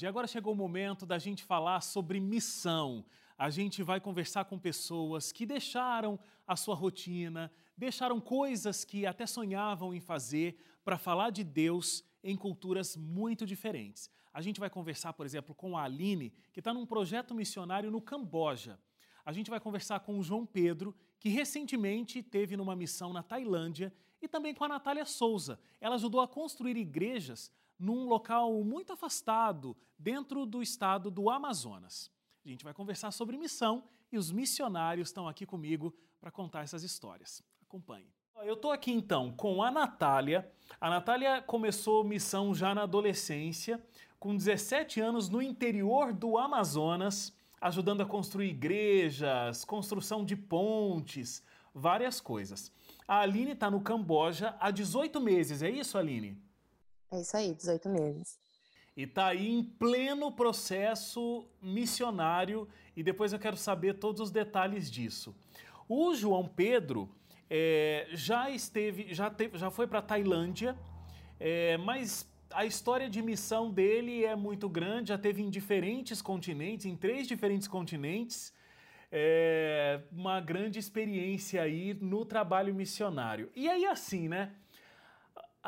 E agora chegou o momento da gente falar sobre missão. A gente vai conversar com pessoas que deixaram a sua rotina, deixaram coisas que até sonhavam em fazer para falar de Deus em culturas muito diferentes. A gente vai conversar, por exemplo, com a Aline, que está num projeto missionário no Camboja. A gente vai conversar com o João Pedro, que recentemente teve numa missão na Tailândia, e também com a Natália Souza. Ela ajudou a construir igrejas num local muito afastado, dentro do estado do Amazonas. A gente vai conversar sobre missão e os missionários estão aqui comigo para contar essas histórias. Acompanhe. Eu estou aqui então com a Natália. A Natália começou missão já na adolescência, com 17 anos no interior do Amazonas, ajudando a construir igrejas, construção de pontes, várias coisas. A Aline está no Camboja há 18 meses, é isso, Aline? É isso aí, 18 meses. E está aí em pleno processo missionário e depois eu quero saber todos os detalhes disso. O João Pedro é, já esteve, já, teve, já foi para Tailândia, é, mas a história de missão dele é muito grande, já teve em diferentes continentes, em três diferentes continentes, é, uma grande experiência aí no trabalho missionário. E aí assim, né?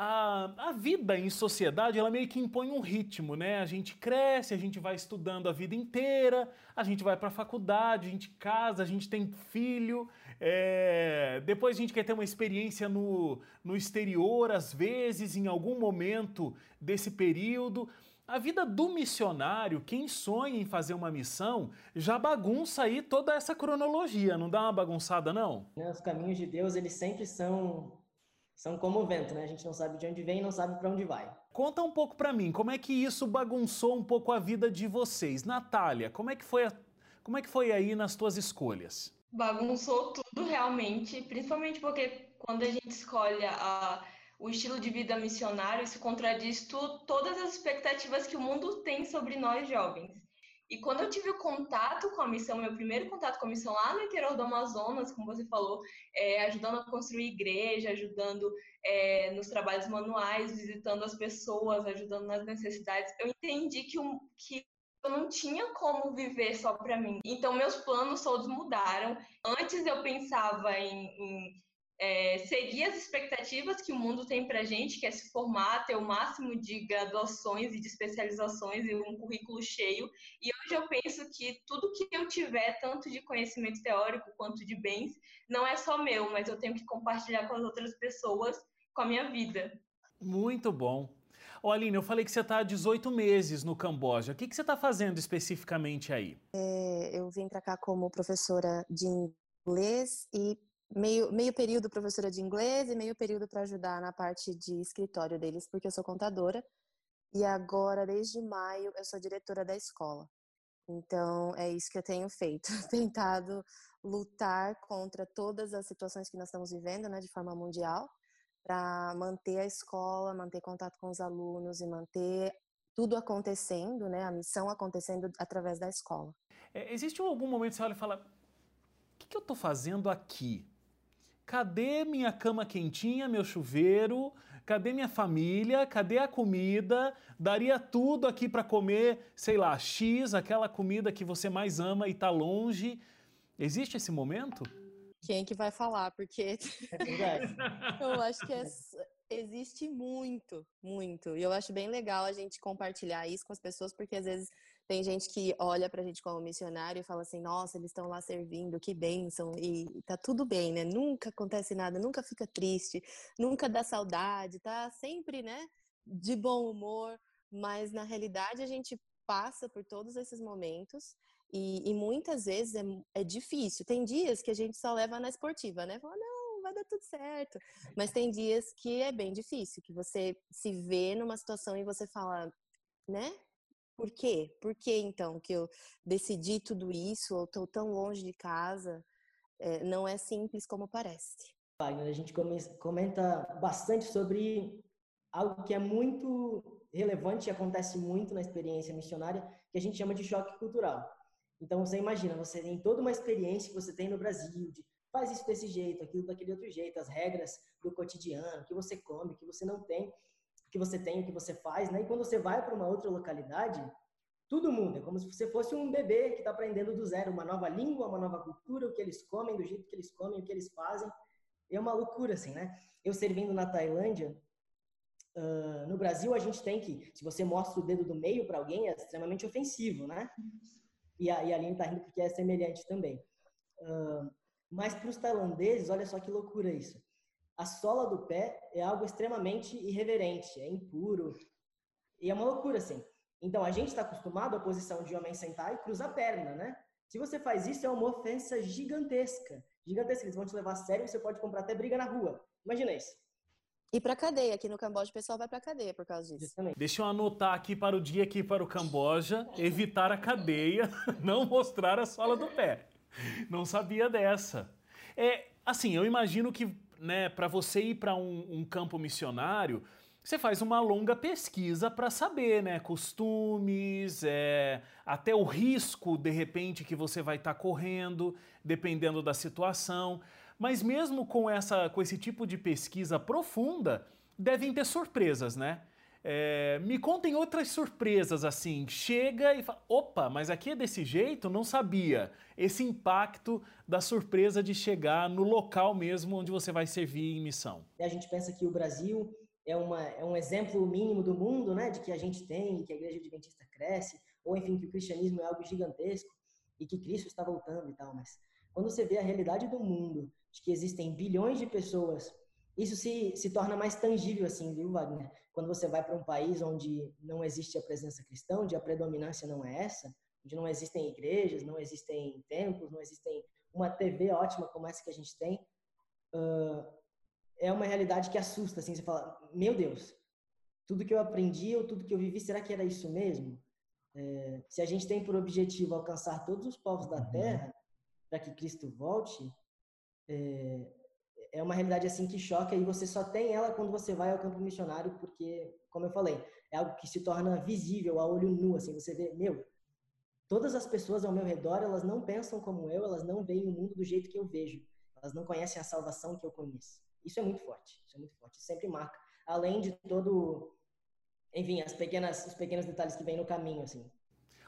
A, a vida em sociedade, ela meio que impõe um ritmo, né? A gente cresce, a gente vai estudando a vida inteira, a gente vai para a faculdade, a gente casa, a gente tem filho, é... depois a gente quer ter uma experiência no, no exterior, às vezes, em algum momento desse período. A vida do missionário, quem sonha em fazer uma missão, já bagunça aí toda essa cronologia, não dá uma bagunçada, não? Os caminhos de Deus, eles sempre são são como o vento, né? A gente não sabe de onde vem e não sabe para onde vai. Conta um pouco para mim, como é que isso bagunçou um pouco a vida de vocês? Natália, como é que foi, a... como é que foi aí nas tuas escolhas? Bagunçou tudo realmente, principalmente porque quando a gente escolhe a, o estilo de vida missionário, isso contradiz tu, todas as expectativas que o mundo tem sobre nós jovens. E quando eu tive o contato com a missão, meu primeiro contato com a missão lá no interior do Amazonas, como você falou, é, ajudando a construir igreja, ajudando é, nos trabalhos manuais, visitando as pessoas, ajudando nas necessidades, eu entendi que, um, que eu não tinha como viver só para mim. Então, meus planos todos mudaram. Antes eu pensava em, em é, seguir as expectativas que o mundo tem para a gente, que é se formar, ter o máximo de graduações e de especializações e um currículo cheio. E hoje eu penso que tudo que eu tiver, tanto de conhecimento teórico quanto de bens, não é só meu, mas eu tenho que compartilhar com as outras pessoas, com a minha vida. Muito bom. Ô Aline, eu falei que você está há 18 meses no Camboja. O que, que você está fazendo especificamente aí? É, eu vim para cá como professora de inglês e meio, meio período professora de inglês e meio período para ajudar na parte de escritório deles, porque eu sou contadora. E agora, desde maio, eu sou diretora da escola. Então, é isso que eu tenho feito, tentado lutar contra todas as situações que nós estamos vivendo, né, de forma mundial, para manter a escola, manter contato com os alunos e manter tudo acontecendo, né, a missão acontecendo através da escola. É, existe algum momento que você olha e fala: o que, que eu estou fazendo aqui? Cadê minha cama quentinha, meu chuveiro? Cadê minha família? Cadê a comida? Daria tudo aqui para comer, sei lá, X, aquela comida que você mais ama e está longe. Existe esse momento? Quem que vai falar? Porque é eu acho que é, existe muito, muito. E eu acho bem legal a gente compartilhar isso com as pessoas, porque às vezes tem gente que olha pra gente como missionário e fala assim: nossa, eles estão lá servindo, que bênção, e tá tudo bem, né? Nunca acontece nada, nunca fica triste, nunca dá saudade, tá sempre, né, de bom humor, mas na realidade a gente passa por todos esses momentos e, e muitas vezes é, é, difícil. Tem dias que a gente só leva na esportiva, né? Fala, não, vai dar tudo certo. Mas tem dias que é bem difícil, que você se vê numa situação e você fala, né? Por quê? Por que então que eu decidi tudo isso, ou estou tão longe de casa? É, não é simples como parece. A gente comenta bastante sobre algo que é muito relevante e acontece muito na experiência missionária, que a gente chama de choque cultural. Então você imagina, você tem toda uma experiência que você tem no Brasil, de faz isso desse jeito, aquilo daquele outro jeito, as regras do cotidiano, que você come, que você não tem, que você tem, o que você faz, né? E quando você vai para uma outra localidade, tudo muda, é como se você fosse um bebê que está aprendendo do zero, uma nova língua, uma nova cultura, o que eles comem, do jeito que eles comem, o que eles fazem. É uma loucura, assim, né? Eu servindo na Tailândia, uh, no Brasil a gente tem que, se você mostra o dedo do meio para alguém, é extremamente ofensivo, né? E a, a Aline tá rindo porque é semelhante também. Uh, mas para os tailandeses, olha só que loucura isso. A sola do pé é algo extremamente irreverente, é impuro. E é uma loucura, assim. Então, a gente está acostumado à posição de homem sentar e cruzar a perna, né? Se você faz isso, é uma ofensa gigantesca. Gigantesca. Eles vão te levar a sério e você pode comprar até briga na rua. Imagina isso. E para cadeia, aqui no Camboja o pessoal vai para cadeia por causa disso. Justamente. Deixa eu anotar aqui para o dia aqui para o Camboja, evitar a cadeia, não mostrar a sola do pé. Não sabia dessa. É, assim, eu imagino que, né, para você ir para um, um campo missionário, você faz uma longa pesquisa para saber, né, costumes, é, até o risco de repente que você vai estar tá correndo, dependendo da situação. Mas mesmo com, essa, com esse tipo de pesquisa profunda, devem ter surpresas, né? É, me contem outras surpresas assim. Chega e fala: opa, mas aqui é desse jeito? Não sabia. Esse impacto da surpresa de chegar no local mesmo onde você vai servir em missão. A gente pensa que o Brasil é, uma, é um exemplo mínimo do mundo, né? De que a gente tem, que a igreja adventista cresce, ou enfim, que o cristianismo é algo gigantesco e que Cristo está voltando e tal. Mas quando você vê a realidade do mundo, de que existem bilhões de pessoas, isso se, se torna mais tangível assim, viu, Wagner? Quando você vai para um país onde não existe a presença cristã, onde a predominância não é essa, onde não existem igrejas, não existem templos, não existem uma TV ótima como essa que a gente tem, uh, é uma realidade que assusta, assim, você fala, meu Deus, tudo que eu aprendi ou tudo que eu vivi, será que era isso mesmo? É, se a gente tem por objetivo alcançar todos os povos da uhum. Terra, para que Cristo volte, é, é uma realidade assim que choca e você só tem ela quando você vai ao campo missionário, porque, como eu falei, é algo que se torna visível a olho nu, assim, você vê, meu, todas as pessoas ao meu redor, elas não pensam como eu, elas não veem o mundo do jeito que eu vejo, elas não conhecem a salvação que eu conheço. Isso é muito forte, isso é muito forte, sempre marca, além de todo, enfim, as pequenas, os pequenos detalhes que vêm no caminho, assim.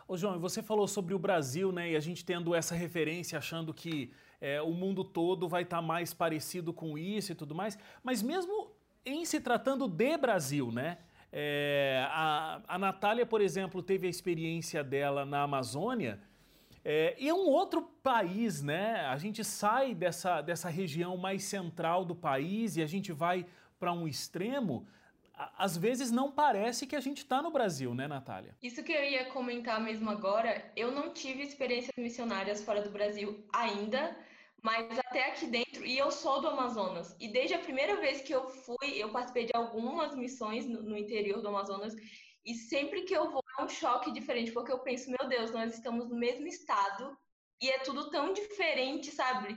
Ô João, você falou sobre o Brasil, né, e a gente tendo essa referência, achando que é, o mundo todo vai estar tá mais parecido com isso e tudo mais. Mas mesmo em se tratando de Brasil, né? É, a, a Natália, por exemplo, teve a experiência dela na Amazônia. É, e é um outro país, né? A gente sai dessa, dessa região mais central do país e a gente vai para um extremo. Às vezes não parece que a gente está no Brasil, né, Natália? Isso que eu ia comentar mesmo agora, eu não tive experiências missionárias fora do Brasil ainda, mas até aqui dentro, e eu sou do Amazonas, e desde a primeira vez que eu fui, eu participei de algumas missões no, no interior do Amazonas, e sempre que eu vou é um choque diferente, porque eu penso, meu Deus, nós estamos no mesmo estado, e é tudo tão diferente, sabe?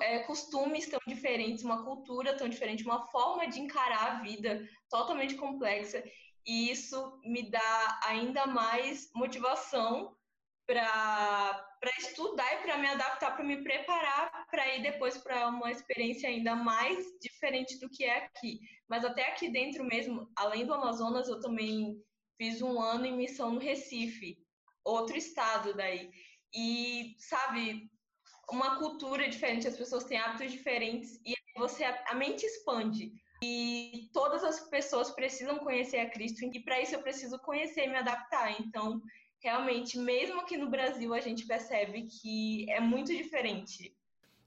É, costumes tão diferentes, uma cultura tão diferente, uma forma de encarar a vida totalmente complexa, e isso me dá ainda mais motivação para estudar e para me adaptar, para me preparar para ir depois para uma experiência ainda mais diferente do que é aqui. Mas até aqui dentro mesmo, além do Amazonas, eu também fiz um ano em missão no Recife, outro estado daí. E, sabe, uma cultura diferente, as pessoas têm hábitos diferentes e você a mente expande. E todas as pessoas precisam conhecer a Cristo e para isso eu preciso conhecer e me adaptar. Então, realmente, mesmo aqui no Brasil, a gente percebe que é muito diferente.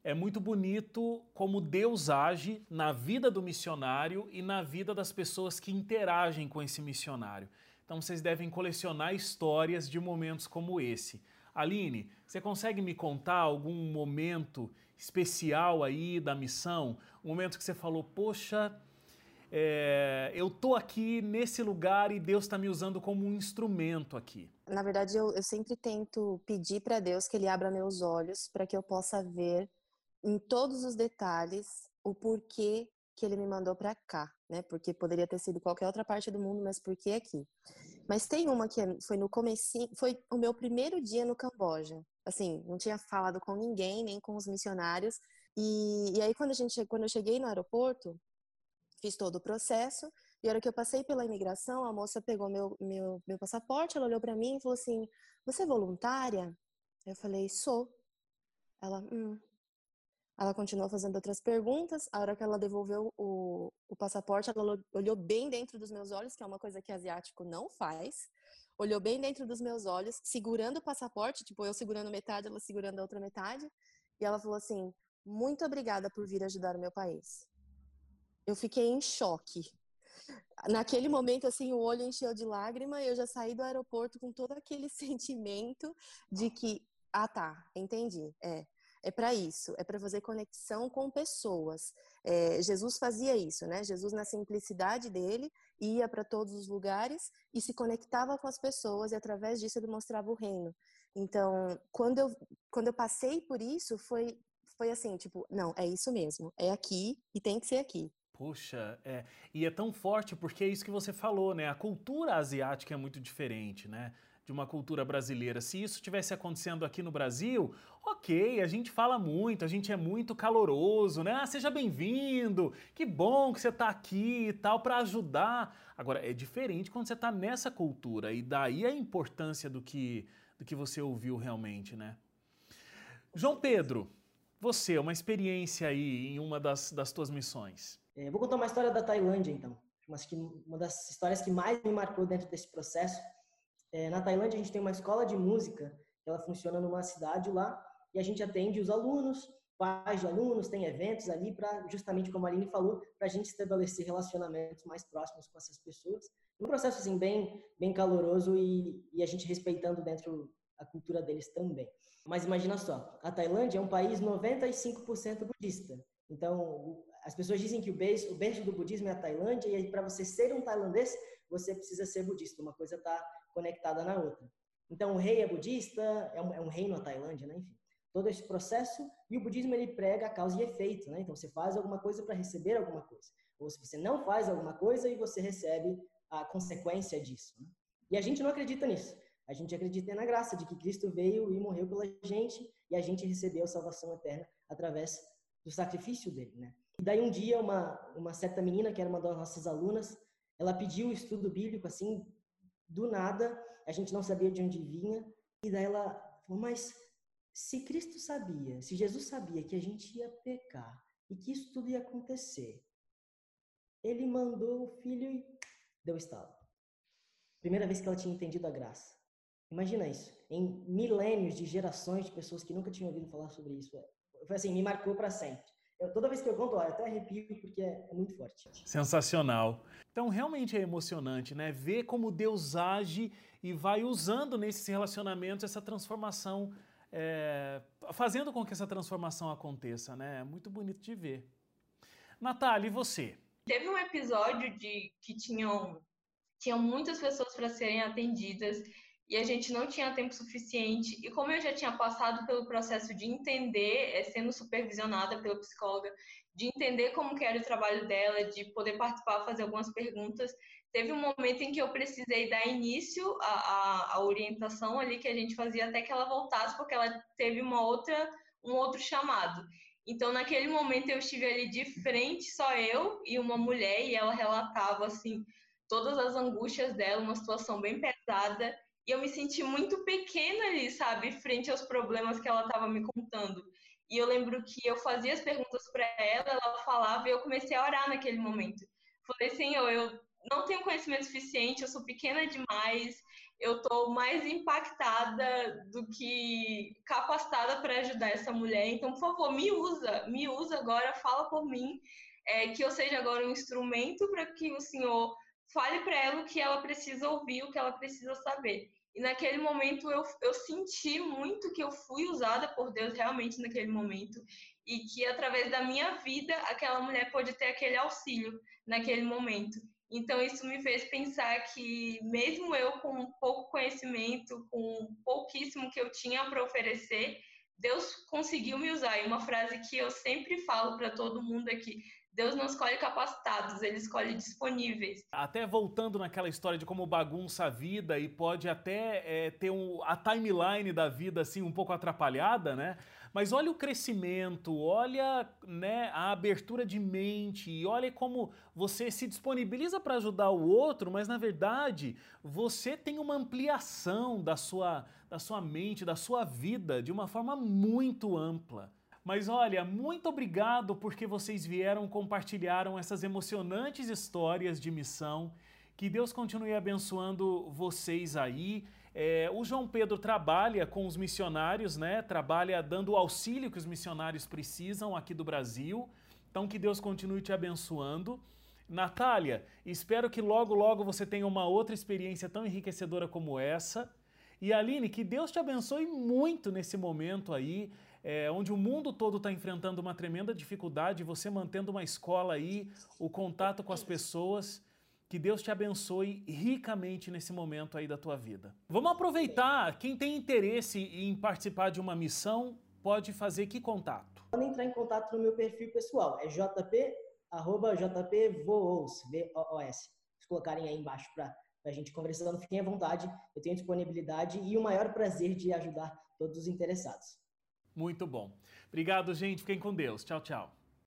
É muito bonito como Deus age na vida do missionário e na vida das pessoas que interagem com esse missionário. Então vocês devem colecionar histórias de momentos como esse. Aline, você consegue me contar algum momento especial aí da missão? Um momento que você falou, poxa, é, eu tô aqui nesse lugar e Deus está me usando como um instrumento aqui. Na verdade, eu, eu sempre tento pedir para Deus que Ele abra meus olhos para que eu possa ver em todos os detalhes o porquê que Ele me mandou para cá, né? Porque poderia ter sido qualquer outra parte do mundo, mas por que aqui? Mas tem uma que é, foi no começo, foi o meu primeiro dia no Camboja. Assim, não tinha falado com ninguém, nem com os missionários. E, e aí quando a gente, quando eu cheguei no aeroporto, fiz todo o processo. E a hora que eu passei pela imigração, a moça pegou meu, meu, meu passaporte, ela olhou para mim e falou assim: Você é voluntária? Eu falei: Sou. Ela, hum. Ela continuou fazendo outras perguntas. A hora que ela devolveu o, o passaporte, ela olhou bem dentro dos meus olhos, que é uma coisa que asiático não faz. Olhou bem dentro dos meus olhos, segurando o passaporte, tipo, eu segurando metade, ela segurando a outra metade. E ela falou assim: Muito obrigada por vir ajudar o meu país. Eu fiquei em choque. Naquele momento, assim, o olho encheu de lágrima e eu já saí do aeroporto com todo aquele sentimento de que, ah, tá, entendi, é é para isso, é para fazer conexão com pessoas. É, Jesus fazia isso, né? Jesus, na simplicidade dele, ia para todos os lugares e se conectava com as pessoas, e através disso ele mostrava o reino. Então, quando eu, quando eu passei por isso, foi, foi assim: tipo, não, é isso mesmo, é aqui e tem que ser aqui. Poxa, é, e é tão forte porque é isso que você falou, né? A cultura asiática é muito diferente, né? De uma cultura brasileira. Se isso tivesse acontecendo aqui no Brasil, ok, a gente fala muito, a gente é muito caloroso, né? Ah, seja bem-vindo, que bom que você está aqui e tal, para ajudar. Agora, é diferente quando você está nessa cultura, e daí a importância do que, do que você ouviu realmente, né? João Pedro, você, uma experiência aí em uma das, das tuas missões. É, vou contar uma história da Tailândia, então. Que uma das histórias que mais me marcou dentro desse processo é, na Tailândia, a gente tem uma escola de música, ela funciona numa cidade lá, e a gente atende os alunos, pais de alunos, tem eventos ali para, justamente como a Aline falou, para a gente estabelecer relacionamentos mais próximos com essas pessoas. Um processo, assim, bem, bem caloroso e, e a gente respeitando dentro a cultura deles também. Mas imagina só, a Tailândia é um país 95% budista. Então, as pessoas dizem que o berço, o berço do budismo é a Tailândia, e para você ser um tailandês, você precisa ser budista. Uma coisa está conectada na outra. Então, o rei é budista, é um, é um reino na Tailândia, né? Enfim, todo esse processo. E o budismo, ele prega causa e efeito, né? Então, você faz alguma coisa para receber alguma coisa. Ou se você não faz alguma coisa e você recebe a consequência disso. Né? E a gente não acredita nisso. A gente acredita na graça de que Cristo veio e morreu pela gente e a gente recebeu a salvação eterna através do sacrifício dele, né? E daí um dia uma uma certa menina que era uma das nossas alunas, ela pediu o estudo bíblico assim do nada, a gente não sabia de onde vinha, e daí ela falou, mas se Cristo sabia, se Jesus sabia que a gente ia pecar e que isso tudo ia acontecer, ele mandou o filho e deu estalo. Primeira vez que ela tinha entendido a graça. Imagina isso, em milênios de gerações de pessoas que nunca tinham ouvido falar sobre isso. Foi assim, me marcou para sempre. Eu, toda vez que eu conto, ó, eu até arrepio porque é, é, muito forte. Sensacional. Então, realmente é emocionante, né? Ver como Deus age e vai usando nesses relacionamentos essa transformação, é, fazendo com que essa transformação aconteça, né? É muito bonito de ver. Natália, e você? Teve um episódio de que tinham, tinham muitas pessoas para serem atendidas e a gente não tinha tempo suficiente. E como eu já tinha passado pelo processo de entender, é, sendo supervisionada pela psicóloga, de entender como que era o trabalho dela, de poder participar, fazer algumas perguntas, teve um momento em que eu precisei dar início à, à, à orientação ali que a gente fazia até que ela voltasse, porque ela teve uma outra, um outro chamado. Então, naquele momento, eu estive ali de frente, só eu e uma mulher, e ela relatava, assim, todas as angústias dela, uma situação bem pesada. E eu me senti muito pequena ali, sabe, frente aos problemas que ela estava me contando. E eu lembro que eu fazia as perguntas para ela, ela falava e eu comecei a orar naquele momento. Falei, Senhor, eu não tenho conhecimento suficiente, eu sou pequena demais, eu estou mais impactada do que capacitada para ajudar essa mulher. Então, por favor, me usa, me usa agora, fala por mim, é, que eu seja agora um instrumento para que o Senhor fale para ela o que ela precisa ouvir, o que ela precisa saber. E naquele momento eu, eu senti muito que eu fui usada por Deus realmente naquele momento e que através da minha vida aquela mulher pode ter aquele auxílio naquele momento. Então isso me fez pensar que mesmo eu com pouco conhecimento, com pouquíssimo que eu tinha para oferecer, Deus conseguiu me usar. E uma frase que eu sempre falo para todo mundo é que Deus não escolhe capacitados, ele escolhe disponíveis. Até voltando naquela história de como bagunça a vida e pode até é, ter um, a timeline da vida assim um pouco atrapalhada, né? Mas olha o crescimento, olha né, a abertura de mente, e olha como você se disponibiliza para ajudar o outro, mas na verdade você tem uma ampliação da sua, da sua mente, da sua vida de uma forma muito ampla. Mas olha, muito obrigado porque vocês vieram, compartilharam essas emocionantes histórias de missão. Que Deus continue abençoando vocês aí. É, o João Pedro trabalha com os missionários, né? Trabalha dando o auxílio que os missionários precisam aqui do Brasil. Então que Deus continue te abençoando. Natália, espero que logo, logo você tenha uma outra experiência tão enriquecedora como essa. E Aline, que Deus te abençoe muito nesse momento aí é, onde o mundo todo está enfrentando uma tremenda dificuldade, você mantendo uma escola aí, o contato com as pessoas. Que Deus te abençoe ricamente nesse momento aí da tua vida. Vamos aproveitar, quem tem interesse em participar de uma missão, pode fazer que contato? Pode entrar em contato no meu perfil pessoal, é jp, arroba jpvoos, V-O-O-S. Se colocarem aí embaixo para a gente conversando, fiquem à vontade, eu tenho disponibilidade e o maior prazer de ajudar todos os interessados. Muito bom. Obrigado, gente. Fiquem com Deus. Tchau, tchau.